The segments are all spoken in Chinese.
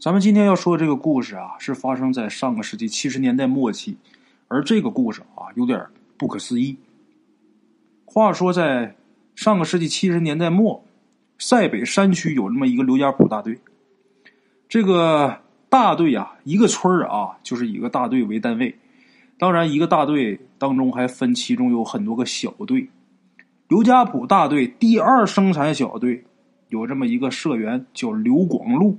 咱们今天要说这个故事啊，是发生在上个世纪七十年代末期，而这个故事啊，有点不可思议。话说在上个世纪七十年代末，塞北山区有这么一个刘家堡大队。这个大队啊，一个村儿啊，就是一个大队为单位。当然，一个大队当中还分其中有很多个小队。刘家堡大队第二生产小队有这么一个社员叫刘广禄。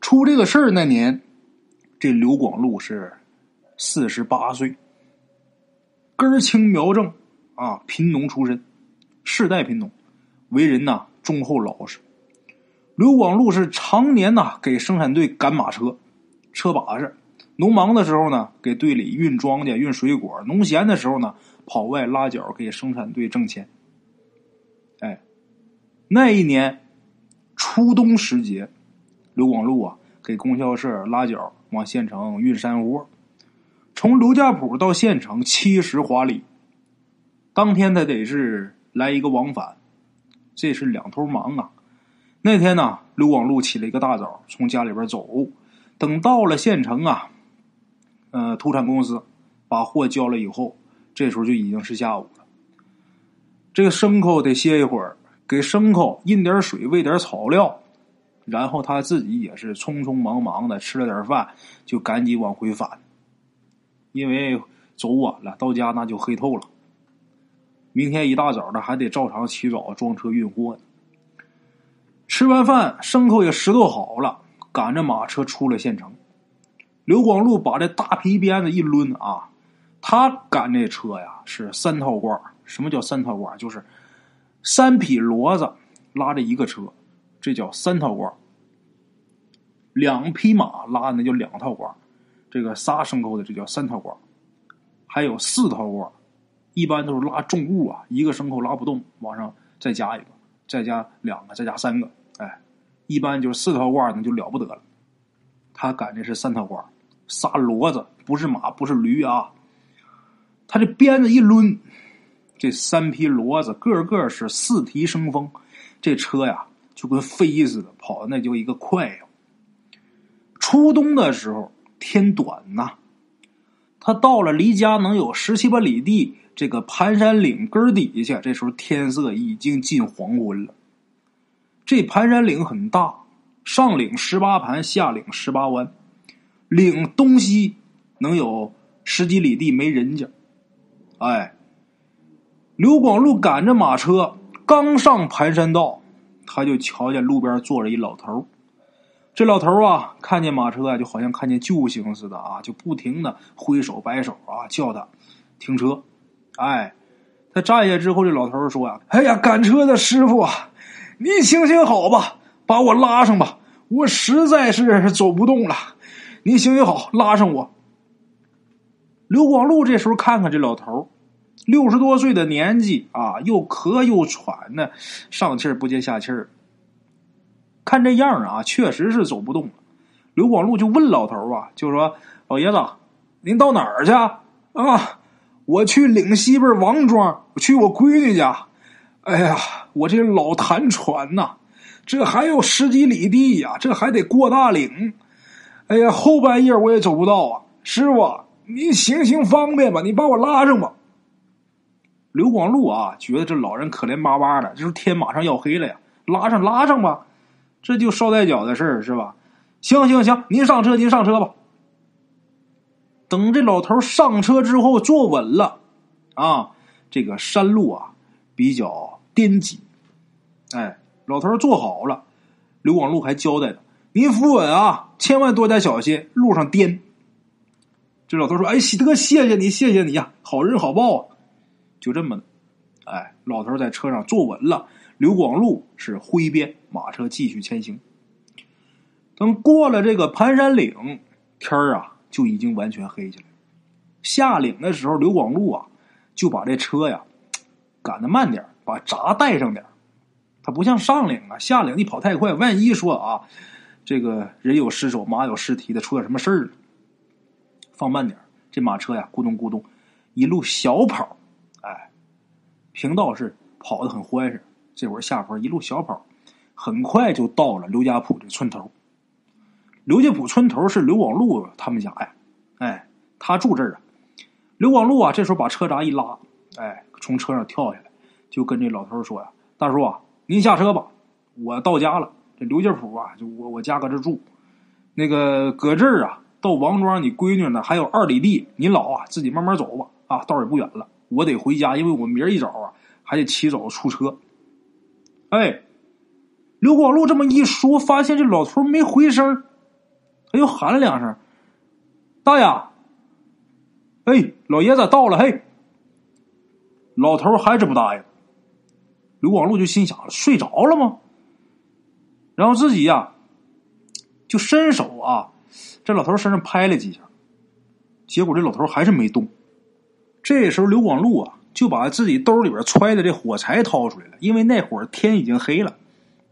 出这个事儿那年，这刘广禄是四十八岁，根儿青苗正啊，贫农出身，世代贫农，为人呐忠厚老实。刘广禄是常年呐给生产队赶马车，车把式。农忙的时候呢，给队里运庄稼、运水果；农闲的时候呢，跑外拉脚给生产队挣钱。哎，那一年初冬时节。刘广禄啊，给供销社拉脚往县城运山货，从刘家堡到县城七十华里，当天他得是来一个往返，这是两头忙啊。那天呢，刘广禄起了一个大早，从家里边走，等到了县城啊，呃，土产公司把货交了以后，这时候就已经是下午了。这个牲口得歇一会儿，给牲口印点水，喂点草料。然后他自己也是匆匆忙忙的吃了点饭，就赶紧往回返，因为走晚了，到家那就黑透了。明天一大早的还得照常起早装车运货呢。吃完饭，牲口也拾掇好了，赶着马车出了县城。刘广禄把这大皮鞭子一抡啊，他赶这车呀是三套罐什么叫三套罐就是三匹骡子拉着一个车。这叫三套罐两匹马拉那叫两套罐这个仨牲口的这叫三套罐还有四套罐一般都是拉重物啊，一个牲口拉不动，往上再加一个，再加两个，再加三个，哎，一般就是四套罐那就了不得了。他赶的是三套罐仨骡子不是马不是驴啊，他这鞭子一抡，这三匹骡子个个是四蹄生风，这车呀。就跟飞似的跑的那就一个快呀！初冬的时候天短呐，他到了离家能有十七八里地这个盘山岭根底下，这时候天色已经近黄昏了。这盘山岭很大，上岭十八盘，下岭十八弯，岭东西能有十几里地没人家。哎，刘广禄赶着马车刚上盘山道。他就瞧见路边坐着一老头这老头啊，看见马车啊，就好像看见救星似的啊，就不停的挥手摆手啊，叫他停车。哎，他站下之后，这老头说呀：“哎呀，赶车的师傅啊，你行行好吧，把我拉上吧，我实在是走不动了。你行行好，拉上我。”刘广禄这时候看看这老头六十多岁的年纪啊，又咳又喘的，上气儿不接下气儿。看这样啊，确实是走不动了。刘广禄就问老头啊，就说：“老爷子，您到哪儿去啊？”我去岭西边王庄，我去我闺女家。哎呀，我这老痰喘呐，这还有十几里地呀，这还得过大岭。哎呀，后半夜我也走不到啊。师傅，您行行方便吧，你把我拉上吧。刘广禄啊，觉得这老人可怜巴巴的，这是天马上要黑了呀，拉上拉上吧，这就捎带脚的事儿是吧？行行行，您上车，您上车吧。等这老头上车之后，坐稳了啊，这个山路啊比较颠急，哎，老头坐好了，刘广禄还交代着：“您扶稳啊，千万多加小心，路上颠。”这老头说：“哎，喜德，谢谢你，谢谢你呀，好人好报啊。”就这么的，哎，老头在车上坐稳了，刘广禄是挥鞭，马车继续前行。等过了这个盘山岭，天儿啊就已经完全黑下来。下岭的时候，刘广禄啊就把这车呀赶的慢点把闸带上点他不像上岭啊，下岭你跑太快，万一说啊这个人有失手，马有失蹄的，出点什么事儿了，放慢点这马车呀咕咚咕咚一路小跑。哎，平道是跑的很欢实，这会儿下坡一路小跑，很快就到了刘家堡这村头。刘家堡村头是刘广禄他们家呀，哎，他住这儿啊。刘广禄啊，这时候把车闸一拉，哎，从车上跳下来，就跟这老头说呀：“大叔啊，您下车吧，我到家了。这刘家堡啊，就我我家搁这住，那个搁这儿啊，到王庄你闺女呢还有二里地，你老啊自己慢慢走吧，啊，道也不远了。我得回家，因为我明儿一早啊还得起早出车。”哎。刘广禄这么一说，发现这老头没回声，他又喊了两声：“大爷！”哎，老爷子到了。嘿，老头还是不答应。刘广禄就心想：睡着了吗？然后自己呀，就伸手啊，这老头身上拍了几下，结果这老头还是没动。这时候，刘广禄啊，就把自己兜里边揣的这火柴掏出来了，因为那会儿天已经黑了。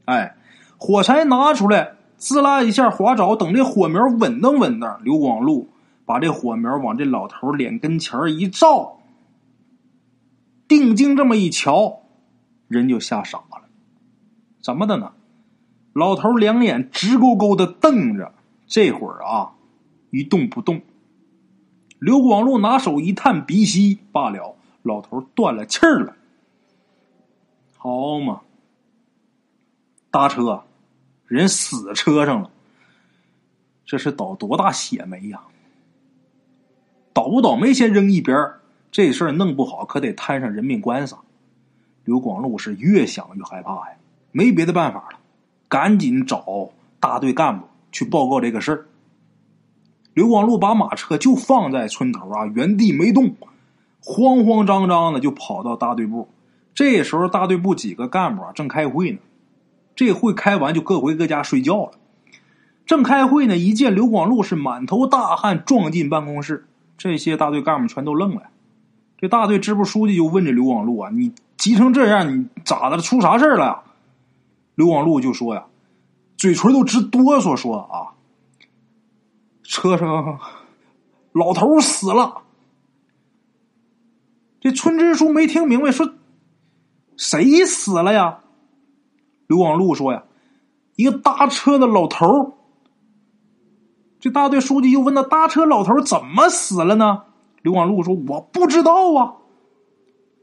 哎，火柴拿出来，滋啦一下划着，等这火苗稳当稳当，刘广禄把这火苗往这老头脸跟前一照，定睛这么一瞧，人就吓傻了。怎么的呢？老头两眼直勾勾的瞪着，这会儿啊，一动不动。刘广禄拿手一探鼻息，罢了，老头断了气儿了。好嘛！搭车，人死车上了，这是倒多大血霉呀！倒不倒霉先扔一边这事儿弄不好可得摊上人命官司。刘广禄是越想越害怕呀，没别的办法了，赶紧找大队干部去报告这个事儿。刘广禄把马车就放在村头啊，原地没动，慌慌张张的就跑到大队部。这时候大队部几个干部啊正开会呢。这会开完就各回各家睡觉了。正开会呢，一见刘广禄是满头大汗撞进办公室，这些大队干部全都愣了。这大队支部书记就问这刘广禄啊：“你急成这样，你咋的了？出啥事了？”刘广禄就说呀，嘴唇都直哆嗦，说啊：“车上老头死了。”这村支书没听明白，说：“谁死了呀？”刘广禄说：“呀，一个搭车的老头这大队书记又问：“他搭车老头怎么死了呢？”刘广禄说：“我不知道啊。”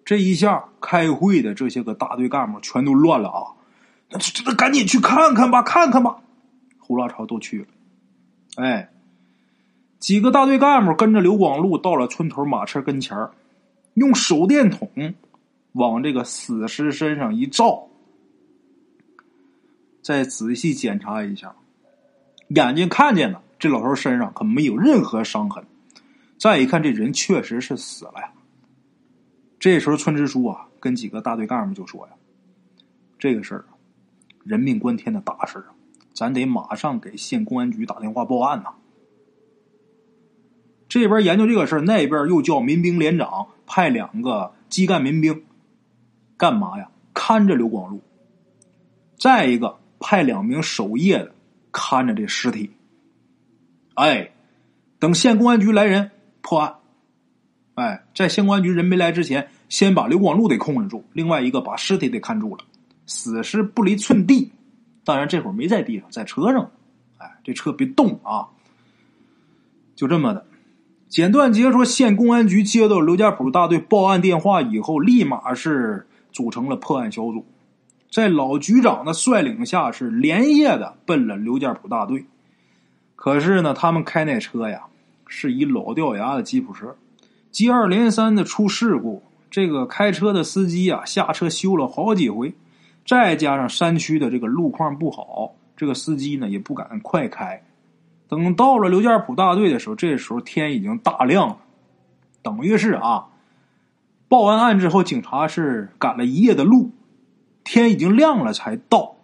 这一下，开会的这些个大队干部全都乱了啊！那这这赶紧去看看吧，看看吧！胡拉超都去了。哎，几个大队干部跟着刘广禄到了村头马车跟前用手电筒往这个死尸身上一照。再仔细检查一下，眼睛看见了，这老头身上可没有任何伤痕。再一看，这人确实是死了呀。这时候，村支书啊，跟几个大队干部就说呀：“这个事儿，人命关天的大事啊，咱得马上给县公安局打电话报案呐。”这边研究这个事儿，那边又叫民兵连长派两个基干民兵，干嘛呀？看着刘广禄。再一个。派两名守夜的看着这尸体，哎，等县公安局来人破案。哎，在县公安局人没来之前，先把刘广禄得控制住，另外一个把尸体得看住了。死尸不离寸地，当然这会儿没在地上，在车上。哎，这车别动啊！就这么的，简短截说，县公安局接到刘家堡大队报案电话以后，立马是组成了破案小组。在老局长的率领下，是连夜的奔了刘家堡大队。可是呢，他们开那车呀，是一老掉牙的吉普车，接二连三的出事故。这个开车的司机啊，下车修了好几回，再加上山区的这个路况不好，这个司机呢也不敢快开。等到了刘家堡大队的时候，这时候天已经大亮了，等于是啊，报完案之后，警察是赶了一夜的路。天已经亮了才到，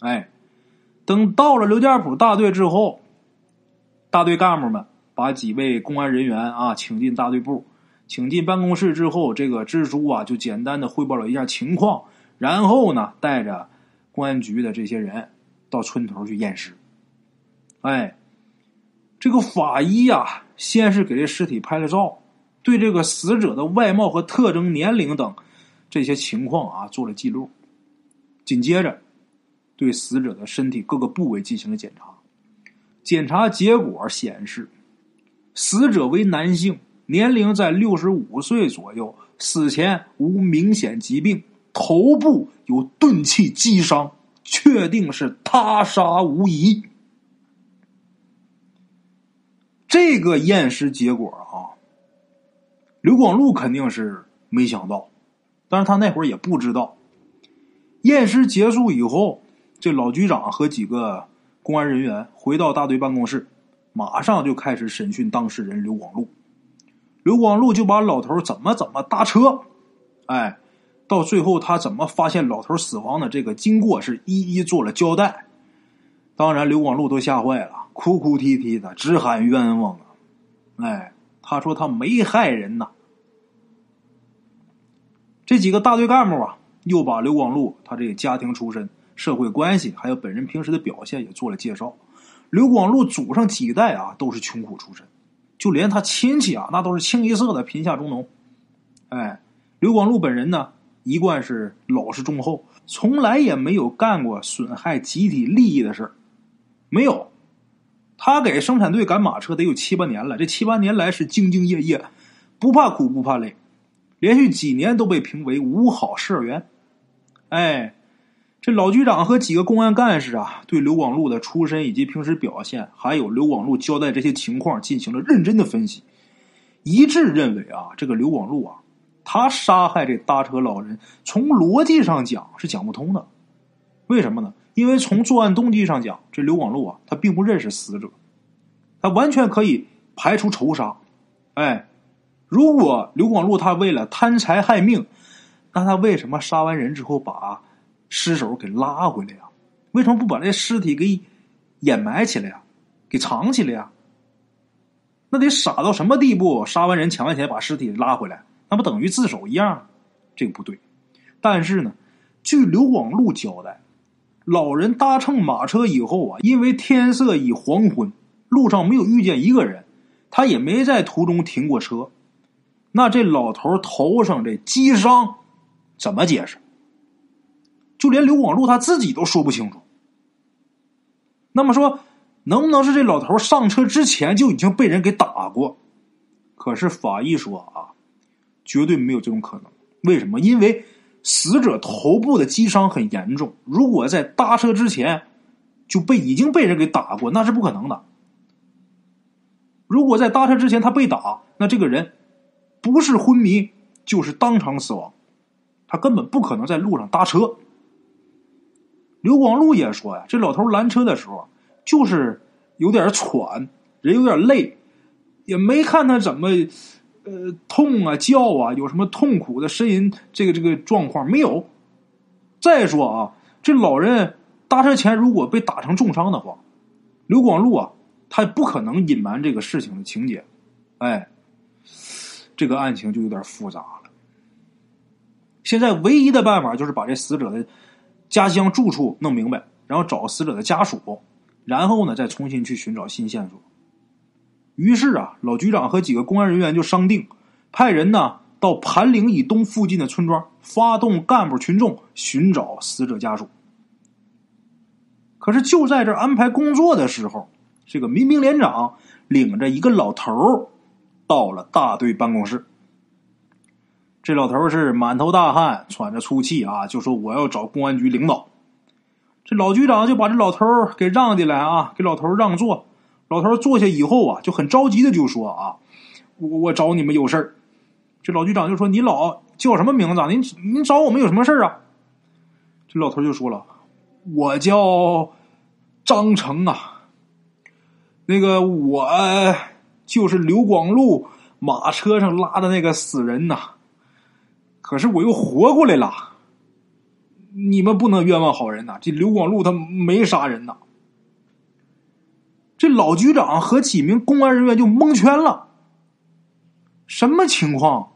哎，等到了刘家堡大队之后，大队干部们把几位公安人员啊请进大队部，请进办公室之后，这个支书啊就简单的汇报了一下情况，然后呢带着公安局的这些人到村头去验尸。哎，这个法医呀，先是给这尸体拍了照，对这个死者的外貌和特征、年龄等。这些情况啊，做了记录。紧接着，对死者的身体各个部位进行了检查。检查结果显示，死者为男性，年龄在六十五岁左右，死前无明显疾病，头部有钝器击伤，确定是他杀无疑。这个验尸结果啊，刘广禄肯定是没想到，但是他那会儿也不知道。验尸结束以后，这老局长和几个公安人员回到大队办公室，马上就开始审讯当事人刘广禄。刘广禄就把老头怎么怎么搭车，哎，到最后他怎么发现老头死亡的这个经过是一一做了交代。当然，刘广禄都吓坏了。哭哭啼啼的，直喊冤枉啊！哎，他说他没害人呐。这几个大队干部啊，又把刘广禄他这个家庭出身、社会关系，还有本人平时的表现也做了介绍。刘广禄祖上几代啊都是穷苦出身，就连他亲戚啊那都是清一色的贫下中农。哎，刘广禄本人呢，一贯是老实忠厚，从来也没有干过损害集体利益的事儿，没有。他给生产队赶马车得有七八年了，这七八年来是兢兢业业，不怕苦不怕累，连续几年都被评为五好社员。哎，这老局长和几个公安干事啊，对刘广禄的出身以及平时表现，还有刘广禄交代这些情况进行了认真的分析，一致认为啊，这个刘广禄啊，他杀害这搭车老人，从逻辑上讲是讲不通的。为什么呢？因为从作案动机上讲，这刘广禄啊，他并不认识死者，他完全可以排除仇杀。哎，如果刘广禄他为了贪财害命，那他为什么杀完人之后把尸首给拉回来呀？为什么不把这尸体给掩埋起来呀？给藏起来呀？那得傻到什么地步？杀完人抢完钱把尸体拉回来，那不等于自首一样？这个不对。但是呢，据刘广禄交代。老人搭乘马车以后啊，因为天色已黄昏，路上没有遇见一个人，他也没在途中停过车。那这老头头上这击伤怎么解释？就连刘广禄他自己都说不清楚。那么说，能不能是这老头上车之前就已经被人给打过？可是法医说啊，绝对没有这种可能。为什么？因为。死者头部的击伤很严重，如果在搭车之前就被已经被人给打过，那是不可能的。如果在搭车之前他被打，那这个人不是昏迷就是当场死亡，他根本不可能在路上搭车。刘广禄也说呀，这老头拦车的时候就是有点喘，人有点累，也没看他怎么。呃，痛啊，叫啊，有什么痛苦的呻吟？这个这个状况没有。再说啊，这老人搭车前如果被打成重伤的话，刘广禄啊，他不可能隐瞒这个事情的情节。哎，这个案情就有点复杂了。现在唯一的办法就是把这死者的家乡住处弄明白，然后找死者的家属，然后呢，再重新去寻找新线索。于是啊，老局长和几个公安人员就商定，派人呢到盘岭以东附近的村庄，发动干部群众寻找死者家属。可是就在这安排工作的时候，这个民兵连长领着一个老头到了大队办公室。这老头是满头大汗，喘着粗气啊，就说我要找公安局领导。这老局长就把这老头给让进来啊，给老头让座。老头坐下以后啊，就很着急的就说：“啊，我我找你们有事儿。”这老局长就说：“你老叫什么名字？您您找我们有什么事儿啊？”这老头就说了：“我叫张成啊，那个我就是刘广禄马车上拉的那个死人呐，可是我又活过来了。你们不能冤枉好人呐！这刘广禄他没杀人呐。”这老局长和几名公安人员就蒙圈了，什么情况？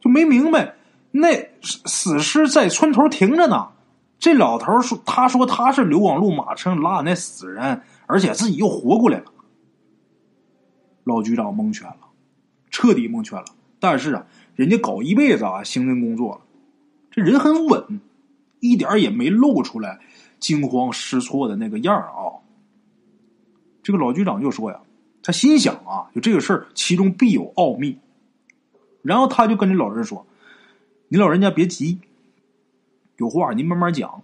就没明白。那死尸在村头停着呢。这老头说：“他说他是刘广禄马车拉的那死人，而且自己又活过来了。”老局长蒙圈了，彻底蒙圈了。但是啊，人家搞一辈子啊，刑侦工作了，这人很稳，一点也没露出来惊慌失措的那个样啊。这个老局长就说呀，他心想啊，就这个事儿其中必有奥秘。然后他就跟这老人说：“你老人家别急，有话您慢慢讲，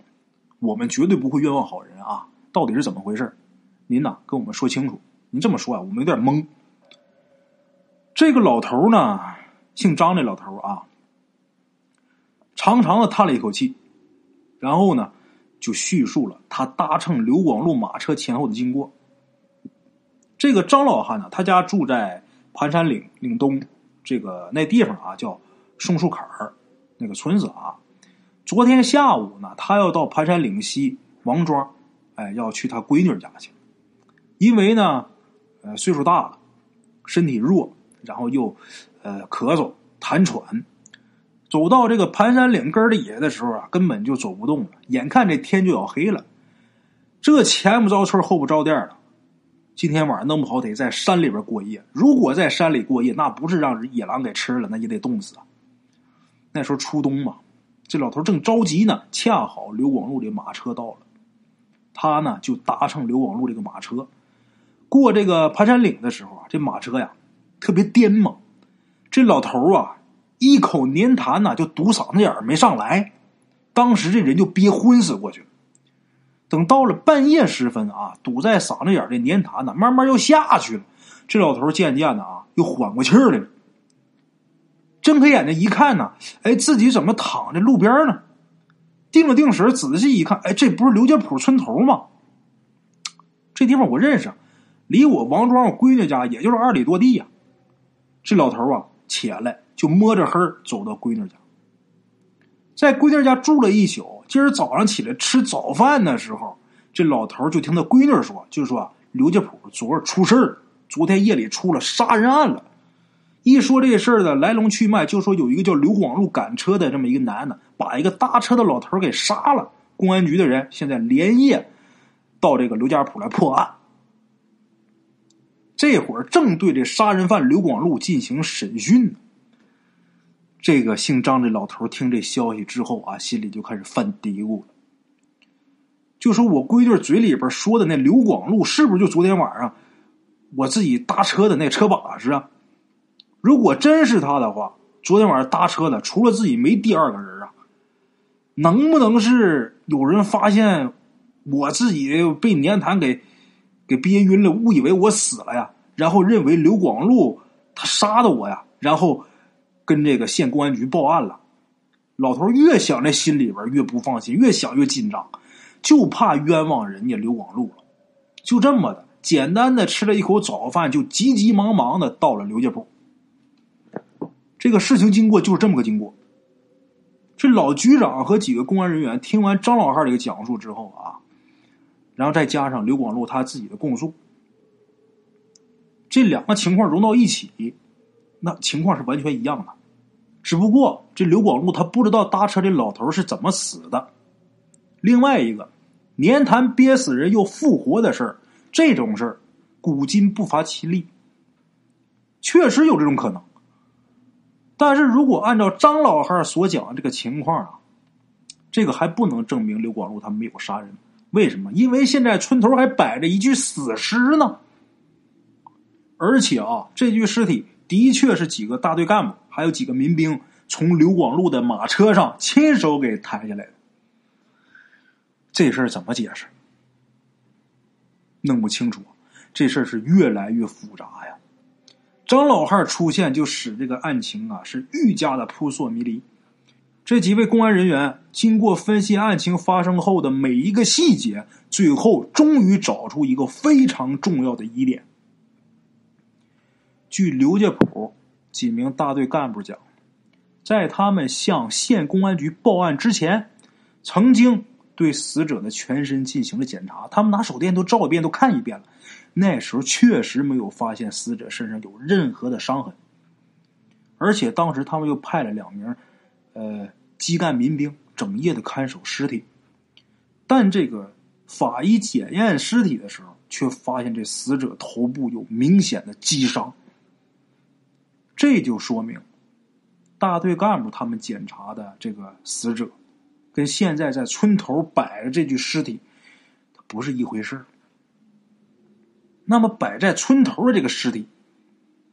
我们绝对不会冤枉好人啊！到底是怎么回事？您呐跟我们说清楚。您这么说啊，我们有点懵。”这个老头呢，姓张的老头啊，长长的叹了一口气，然后呢，就叙述了他搭乘刘广禄马车前后的经过。这个张老汉呢，他家住在盘山岭岭东。这个那地方啊，叫松树坎儿，那个村子啊。昨天下午呢，他要到盘山岭西王庄，哎，要去他闺女家去。因为呢，呃，岁数大了，身体弱，然后又呃咳嗽、痰喘，走到这个盘山岭根儿底下的时候啊，根本就走不动了。眼看这天就要黑了，这前不着村后不着店的。今天晚上弄不好得在山里边过夜。如果在山里过夜，那不是让野狼给吃了，那也得冻死啊。那时候初冬嘛，这老头正着急呢。恰好刘广禄的马车到了，他呢就搭乘刘广禄这个马车过这个盘山岭的时候啊，这马车呀特别颠嘛。这老头啊一口粘痰呐就堵嗓子眼没上来，当时这人就憋昏死过去了。等到了半夜时分啊，堵在嗓子眼的粘痰呢，慢慢又下去了。这老头渐渐的啊，又缓过气儿来了。睁开眼睛一看呢，哎，自己怎么躺在路边呢？定了定神，仔细一看，哎，这不是刘家堡村头吗？这地方我认识，离我王庄我闺女家也就是二里多地呀。这老头啊，起来就摸着黑走到闺女家。在闺女家住了一宿，今儿早上起来吃早饭的时候，这老头就听他闺女说，就说刘家堡昨儿出事儿，昨天夜里出了杀人案了。一说这事儿的来龙去脉，就说有一个叫刘广禄赶车的这么一个男的，把一个搭车的老头给杀了。公安局的人现在连夜到这个刘家堡来破案，这会儿正对这杀人犯刘广禄进行审讯呢。这个姓张的老头听这消息之后啊，心里就开始犯嘀咕了。就说我闺女嘴里边说的那刘广禄，是不是就昨天晚上我自己搭车的那车把式啊？如果真是他的话，昨天晚上搭车的除了自己没第二个人啊？能不能是有人发现我自己被粘痰给给憋晕了，误以为我死了呀？然后认为刘广禄他杀的我呀？然后。跟这个县公安局报案了，老头越想这心里边越不放心，越想越紧张，就怕冤枉人家刘广禄了。就这么的，简单的吃了一口早饭，就急急忙忙的到了刘家铺。这个事情经过就是这么个经过。这老局长和几个公安人员听完张老汉这个讲述之后啊，然后再加上刘广禄他自己的供述，这两个情况融到一起。那情况是完全一样的，只不过这刘广禄他不知道搭车这老头是怎么死的。另外一个，粘痰憋死人又复活的事儿，这种事儿古今不乏其例，确实有这种可能。但是如果按照张老汉所讲的这个情况啊，这个还不能证明刘广禄他没有杀人。为什么？因为现在村头还摆着一具死尸呢，而且啊，这具尸体。的确是几个大队干部，还有几个民兵从刘广禄的马车上亲手给抬下来的。这事儿怎么解释？弄不清楚，这事儿是越来越复杂呀。张老汉出现，就使这个案情啊是愈加的扑朔迷离。这几位公安人员经过分析案情发生后的每一个细节，最后终于找出一个非常重要的疑点。据刘家堡几名大队干部讲，在他们向县公安局报案之前，曾经对死者的全身进行了检查。他们拿手电都照一遍，都看一遍了。那时候确实没有发现死者身上有任何的伤痕，而且当时他们又派了两名呃基干民兵整夜的看守尸体。但这个法医检验尸体的时候，却发现这死者头部有明显的击伤。这就说明，大队干部他们检查的这个死者，跟现在在村头摆着这具尸体，不是一回事那么摆在村头的这个尸体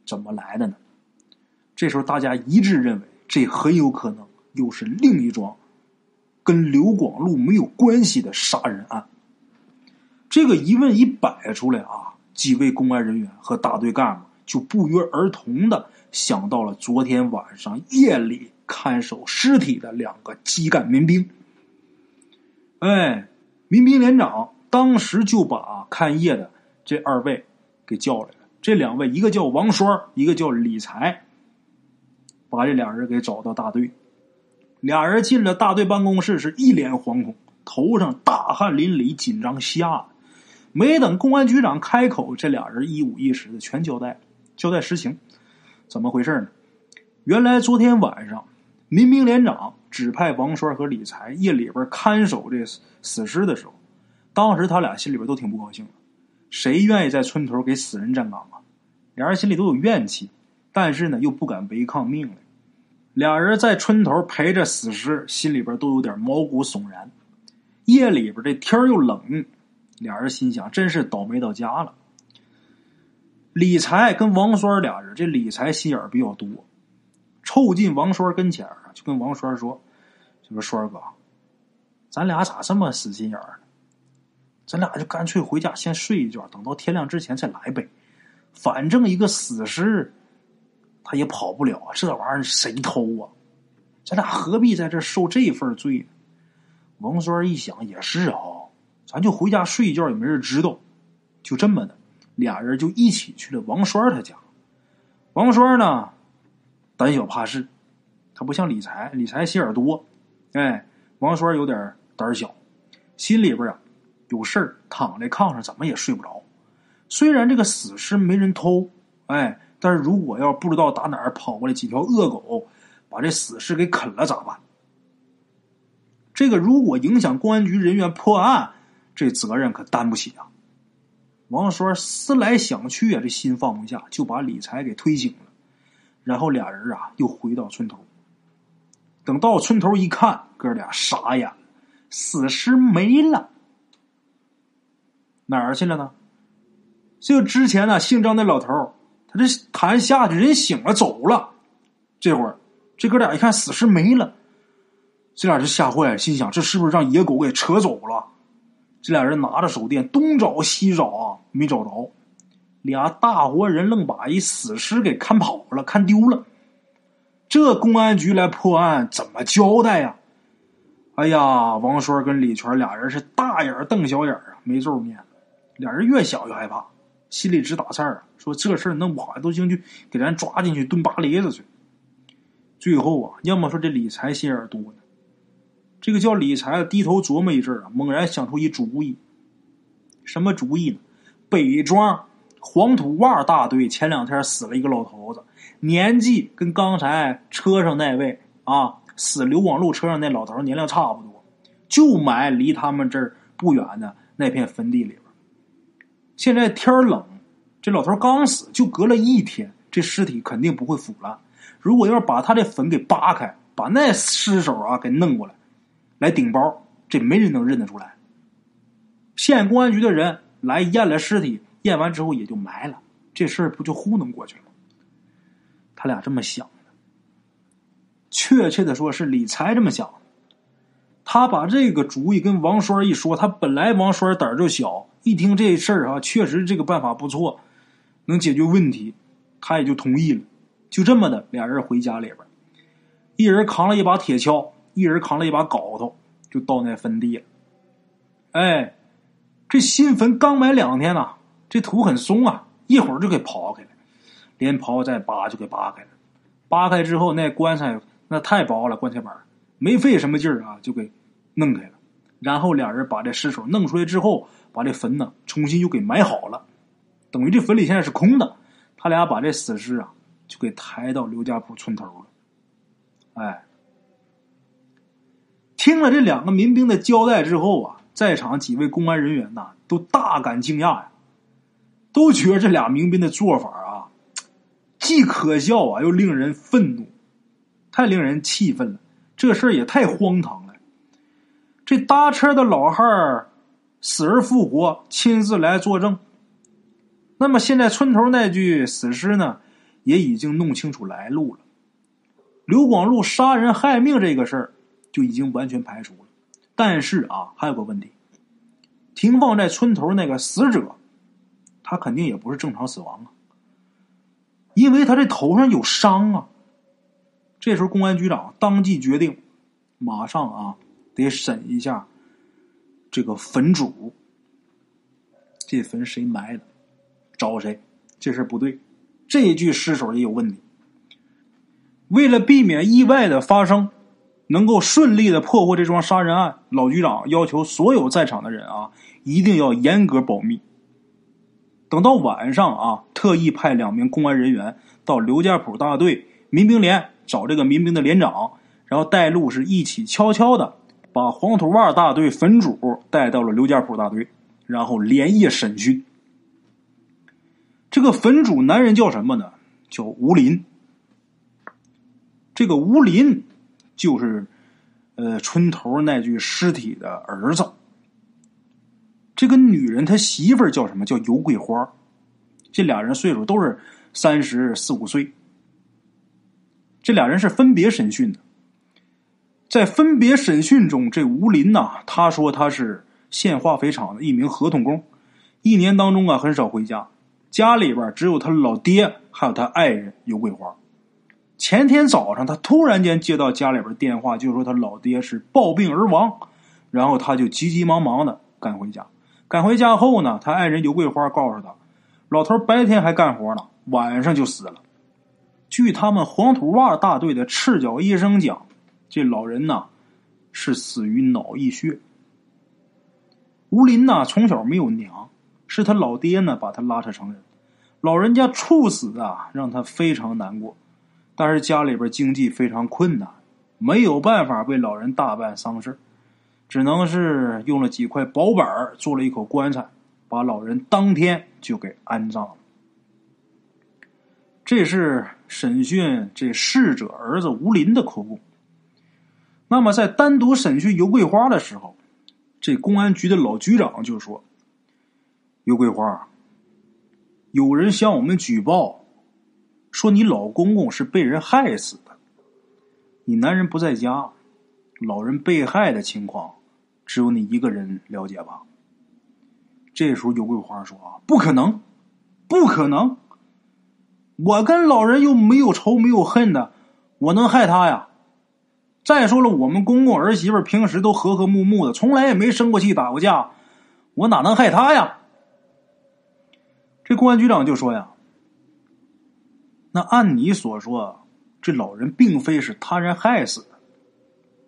怎么来的呢？这时候大家一致认为，这很有可能又是另一桩跟刘广禄没有关系的杀人案。这个疑问一摆出来啊，几位公安人员和大队干部就不约而同的想到了昨天晚上夜里看守尸体的两个基干民兵。哎，民兵连长当时就把看夜的这二位给叫来了。这两位，一个叫王栓，一个叫李才，把这俩人给找到大队。俩人进了大队办公室，是一脸惶恐，头上大汗淋漓，紧张吓的。没等公安局长开口，这俩人一五一十的全交代了，交代实情。怎么回事呢？原来昨天晚上，民兵连长。指派王栓和李才夜里边看守这死尸的时候，当时他俩心里边都挺不高兴的。谁愿意在村头给死人站岗啊？俩人心里都有怨气，但是呢又不敢违抗命令。俩人在村头陪着死尸，心里边都有点毛骨悚然。夜里边这天又冷，俩人心想：真是倒霉到家了。李才跟王栓俩人，这李才心眼比较多。凑近王栓跟前儿，就跟王栓说：“这个栓哥，咱俩咋这么死心眼呢？咱俩就干脆回家先睡一觉，等到天亮之前再来呗。反正一个死尸，他也跑不了，这玩意儿谁偷啊？咱俩何必在这受这份罪呢？”王栓一想也是啊，咱就回家睡一觉，也没人知道。就这么的，俩人就一起去了王栓他家。王栓呢？胆小怕事，他不像李才，李才心眼多。哎，王栓有点胆小，心里边啊有事儿，躺在炕上怎么也睡不着。虽然这个死尸没人偷，哎，但是如果要不知道打哪儿跑过来几条恶狗，把这死尸给啃了咋办？这个如果影响公安局人员破案，这责任可担不起啊。王栓思来想去啊，这心放不下，就把李才给推醒了。然后俩人啊，又回到村头。等到村头一看，哥俩傻眼了，死尸没了，哪儿去了呢？就之前呢，姓张那老头他这谈下去，人醒了走了。这会儿，这哥俩一看死尸没了，这俩就吓坏了，心想这是不是让野狗给扯走了？这俩人拿着手电东找西找啊，没找着。俩大活人愣把一死尸给看跑了，看丢了。这公安局来破案怎么交代呀？哎呀，王栓跟李全俩人是大眼瞪小眼啊，没咒念。俩人越想越害怕，心里直打颤啊，说这事儿弄不好都进去给咱抓进去蹲八雷子去。最后啊，要么说这李才心眼多呢。这个叫李才低头琢磨一阵啊，猛然想出一主意。什么主意呢？北庄。黄土洼大队前两天死了一个老头子，年纪跟刚才车上那位啊死刘广禄车上那老头年龄差不多，就埋离他们这儿不远的那片坟地里边。现在天冷，这老头刚死，就隔了一天，这尸体肯定不会腐烂。如果要是把他的坟给扒开，把那尸首啊给弄过来，来顶包，这没人能认得出来。县公安局的人来验了尸体。验完之后也就埋了，这事儿不就糊弄过去了？他俩这么想的，确切的说是李才这么想。他把这个主意跟王栓一说，他本来王栓胆儿就小，一听这事儿啊，确实这个办法不错，能解决问题，他也就同意了。就这么的，俩人回家里边，一人扛了一把铁锹，一人扛了一把镐头，就到那坟地了。哎，这新坟刚埋两天呐。这土很松啊，一会儿就给刨开了，连刨再扒就给扒开了。扒开之后，那棺材那太薄了，棺材板没费什么劲啊，就给弄开了。然后俩人把这尸首弄出来之后，把这坟呢重新又给埋好了，等于这坟里现在是空的。他俩把这死尸啊就给抬到刘家铺村头了。哎，听了这两个民兵的交代之后啊，在场几位公安人员呐都大感惊讶呀。都觉得这俩民兵的做法啊，既可笑啊，又令人愤怒，太令人气愤了。这事儿也太荒唐了。这搭车的老汉儿死而复活，亲自来作证。那么现在村头那具死尸呢，也已经弄清楚来路了。刘广禄杀人害命这个事儿就已经完全排除了。但是啊，还有个问题，停放在村头那个死者，他肯定也不是正常死亡啊，因为他这头上有伤啊。这时候，公安局长当即决定，马上啊，得审一下这个坟主，这坟谁埋的，找谁？这事不对，这具尸首也有问题。为了避免意外的发生，能够顺利的破获这桩杀人案，老局长要求所有在场的人啊，一定要严格保密。等到晚上啊，特意派两名公安人员到刘家堡大队民兵连。找这个民兵的连长，然后带路是一起悄悄的把黄土洼大队坟主带到了刘家堡大队，然后连夜审讯。这个坟主男人叫什么呢？叫吴林。这个吴林就是呃村头那具尸体的儿子。这个女人她媳妇儿叫什么？叫尤桂花。这俩人岁数都是三十四五岁。这俩人是分别审讯的，在分别审讯中，这吴林呐，他说他是县化肥厂的一名合同工，一年当中啊很少回家，家里边只有他老爹还有他爱人尤桂花。前天早上，他突然间接到家里边电话，就说他老爹是暴病而亡，然后他就急急忙忙的赶回家。赶回家后呢，他爱人尤桂花告诉他，老头白天还干活呢，晚上就死了。据他们黄土洼大队的赤脚医生讲，这老人呐是死于脑溢血。吴林呐从小没有娘，是他老爹呢把他拉扯成人。老人家猝死啊，让他非常难过。但是家里边经济非常困难，没有办法为老人大办丧事只能是用了几块薄板做了一口棺材，把老人当天就给安葬了。这是审讯这逝者儿子吴林的口供。那么，在单独审讯尤桂花的时候，这公安局的老局长就说：“尤桂花，有人向我们举报，说你老公公是被人害死的。你男人不在家，老人被害的情况，只有你一个人了解吧？”这时候，尤桂花说：“啊，不可能，不可能。”我跟老人又没有仇没有恨的，我能害他呀？再说了，我们公公儿媳妇平时都和和睦睦的，从来也没生过气打过架，我哪能害他呀？这公安局长就说呀：“那按你所说，这老人并非是他人害死的，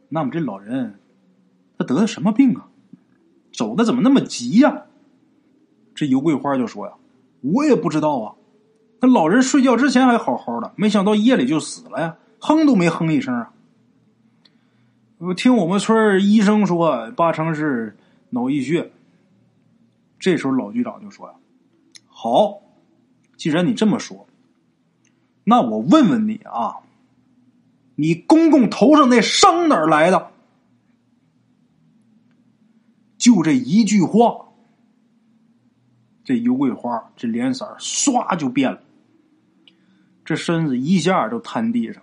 那么这老人他得的什么病啊？走的怎么那么急呀？”这尤桂花就说呀：“我也不知道啊。”那老人睡觉之前还好好的，没想到夜里就死了呀，哼都没哼一声啊！我听我们村医生说，八成是脑溢血。这时候老局长就说呀：“好，既然你这么说，那我问问你啊，你公公头上那伤哪儿来的？”就这一句话，这尤桂花这脸色唰就变了。这身子一下就瘫地上，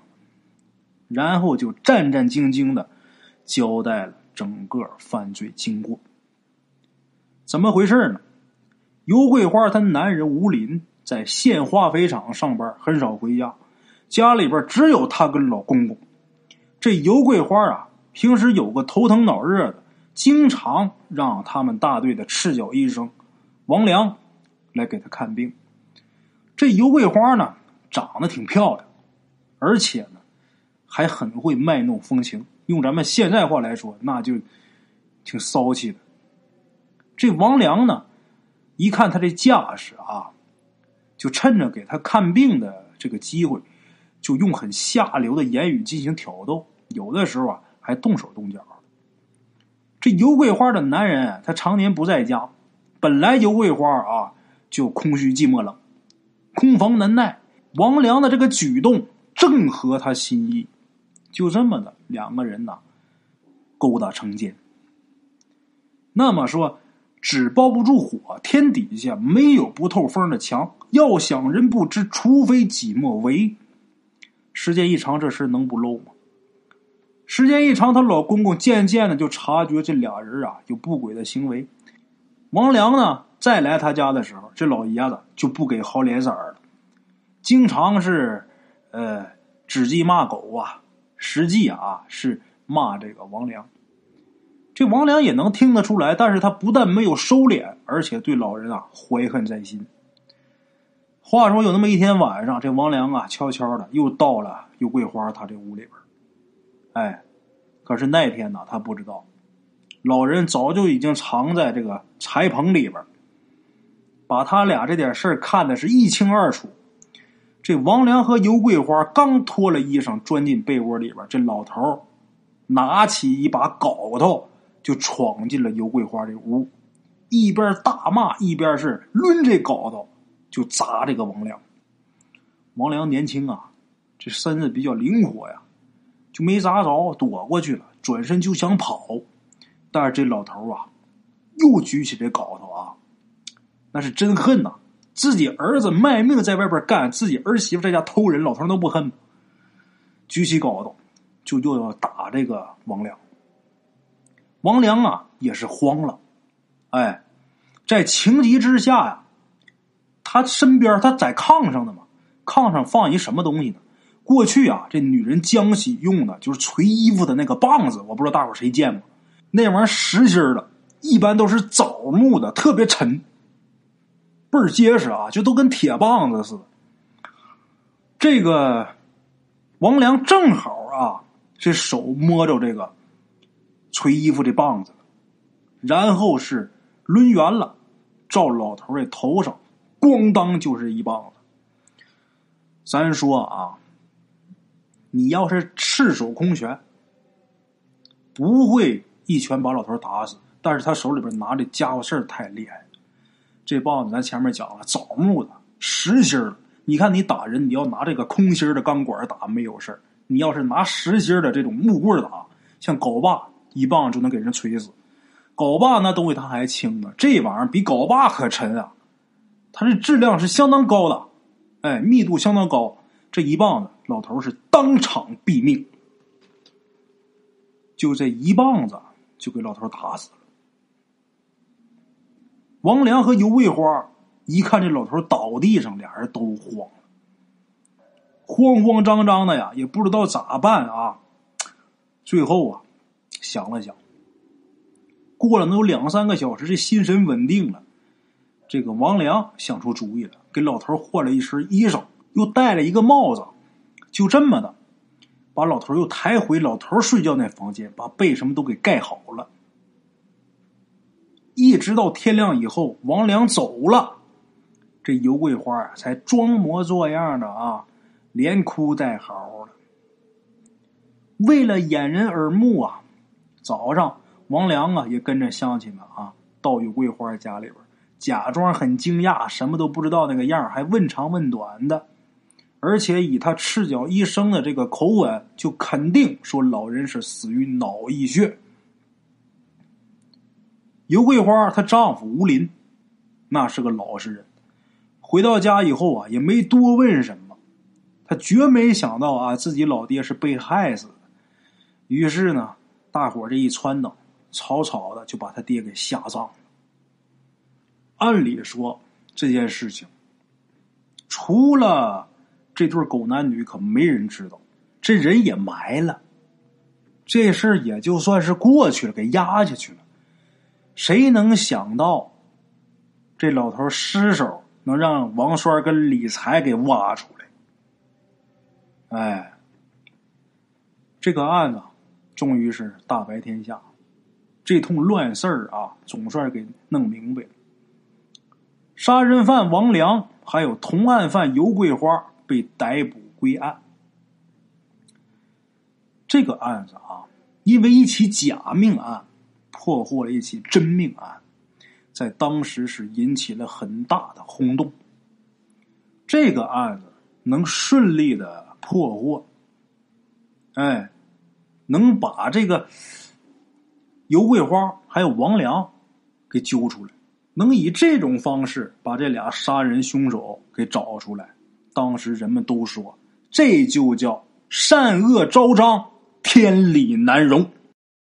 然后就战战兢兢的交代了整个犯罪经过。怎么回事呢？尤桂花她男人吴林在县化肥厂上班，很少回家，家里边只有他跟老公公。这尤桂花啊，平时有个头疼脑热的，经常让他们大队的赤脚医生王良来给他看病。这尤桂花呢？长得挺漂亮，而且呢，还很会卖弄风情。用咱们现在话来说，那就挺骚气的。这王良呢，一看他这架势啊，就趁着给他看病的这个机会，就用很下流的言语进行挑逗，有的时候啊，还动手动脚。这尤桂花的男人，他常年不在家，本来尤桂花啊就空虚寂寞冷，空房难耐。王良的这个举动正合他心意，就这么的两个人呐，勾搭成奸。那么说，纸包不住火，天底下没有不透风的墙。要想人不知，除非己莫为。时间一长，这事能不漏吗？时间一长，她老公公渐渐的就察觉这俩人啊有不轨的行为。王良呢，再来他家的时候，这老爷子就不给好脸色了，经常是呃，指鸡骂狗啊，实际啊是骂这个王良。这王良也能听得出来，但是他不但没有收敛，而且对老人啊怀恨在心。话说有那么一天晚上，这王良啊悄悄的又到了尤桂花他这屋里边哎，可是那天呢，他不知道，老人早就已经藏在这个柴棚里边把他俩这点事儿看的是一清二楚。这王良和尤桂花刚脱了衣裳，钻进被窝里边，这老头拿起一把镐头。就闯进了尤桂花这屋，一边大骂，一边是抡这镐头就砸这个王良。王良年轻啊，这身子比较灵活呀，就没砸着，躲过去了，转身就想跑。但是这老头啊，又举起这镐头啊，那是真恨呐！自己儿子卖命在外边干，自己儿媳妇在家偷人，老头能不恨？举起镐头，就又要打这个王良。王良啊，也是慌了，哎，在情急之下呀，他身边他在炕上的嘛，炕上放一什么东西呢？过去啊，这女人浆洗用的就是捶衣服的那个棒子，我不知道大伙谁见过，那玩意儿实心的，一般都是枣木的，特别沉，倍儿结实啊，就都跟铁棒子似的。这个王良正好啊，这手摸着这个。捶衣服的棒子，然后是抡圆了，照老头的头上，咣当就是一棒子。咱说啊，你要是赤手空拳，不会一拳把老头打死，但是他手里边拿的家伙事儿太厉害。这棒子咱前面讲了，枣木的，实心的。你看你打人，你要拿这个空心的钢管打没有事你要是拿实心的这种木棍打，像镐把。一棒就能给人锤死，镐把那东西它还轻呢，这玩意儿比镐把可沉啊！它这质量是相当高的，哎，密度相当高。这一棒子，老头是当场毙命，就这一棒子就给老头打死了。王良和尤桂花一看这老头倒地上，俩人都慌了，慌慌张张的呀，也不知道咋办啊。最后啊。想了想，过了能有两三个小时，这心神稳定了。这个王良想出主意了，给老头换了一身衣裳，又戴了一个帽子，就这么的，把老头又抬回老头睡觉那房间，把被什么都给盖好了。一直到天亮以后，王良走了，这尤桂花才装模作样的啊，连哭带嚎的。为了掩人耳目啊。早上，王良啊也跟着乡亲们啊到有桂花家里边，假装很惊讶，什么都不知道那个样还问长问短的，而且以他赤脚医生的这个口吻，就肯定说老人是死于脑溢血。尤桂花她丈夫吴林，那是个老实人，回到家以后啊也没多问什么，他绝没想到啊自己老爹是被害死的，于是呢。大伙这一撺掇，草草的就把他爹给下葬了。按理说这件事情，除了这对狗男女，可没人知道。这人也埋了，这事儿也就算是过去了，给压下去了。谁能想到，这老头尸首能让王栓跟李才给挖出来？哎，这个案子。终于是大白天下，这通乱事儿啊，总算给弄明白了。杀人犯王良还有同案犯尤桂花被逮捕归案。这个案子啊，因为一起假命案，破获了一起真命案，在当时是引起了很大的轰动。这个案子能顺利的破获，哎。能把这个尤桂花还有王良给揪出来，能以这种方式把这俩杀人凶手给找出来，当时人们都说这就叫善恶昭彰，天理难容。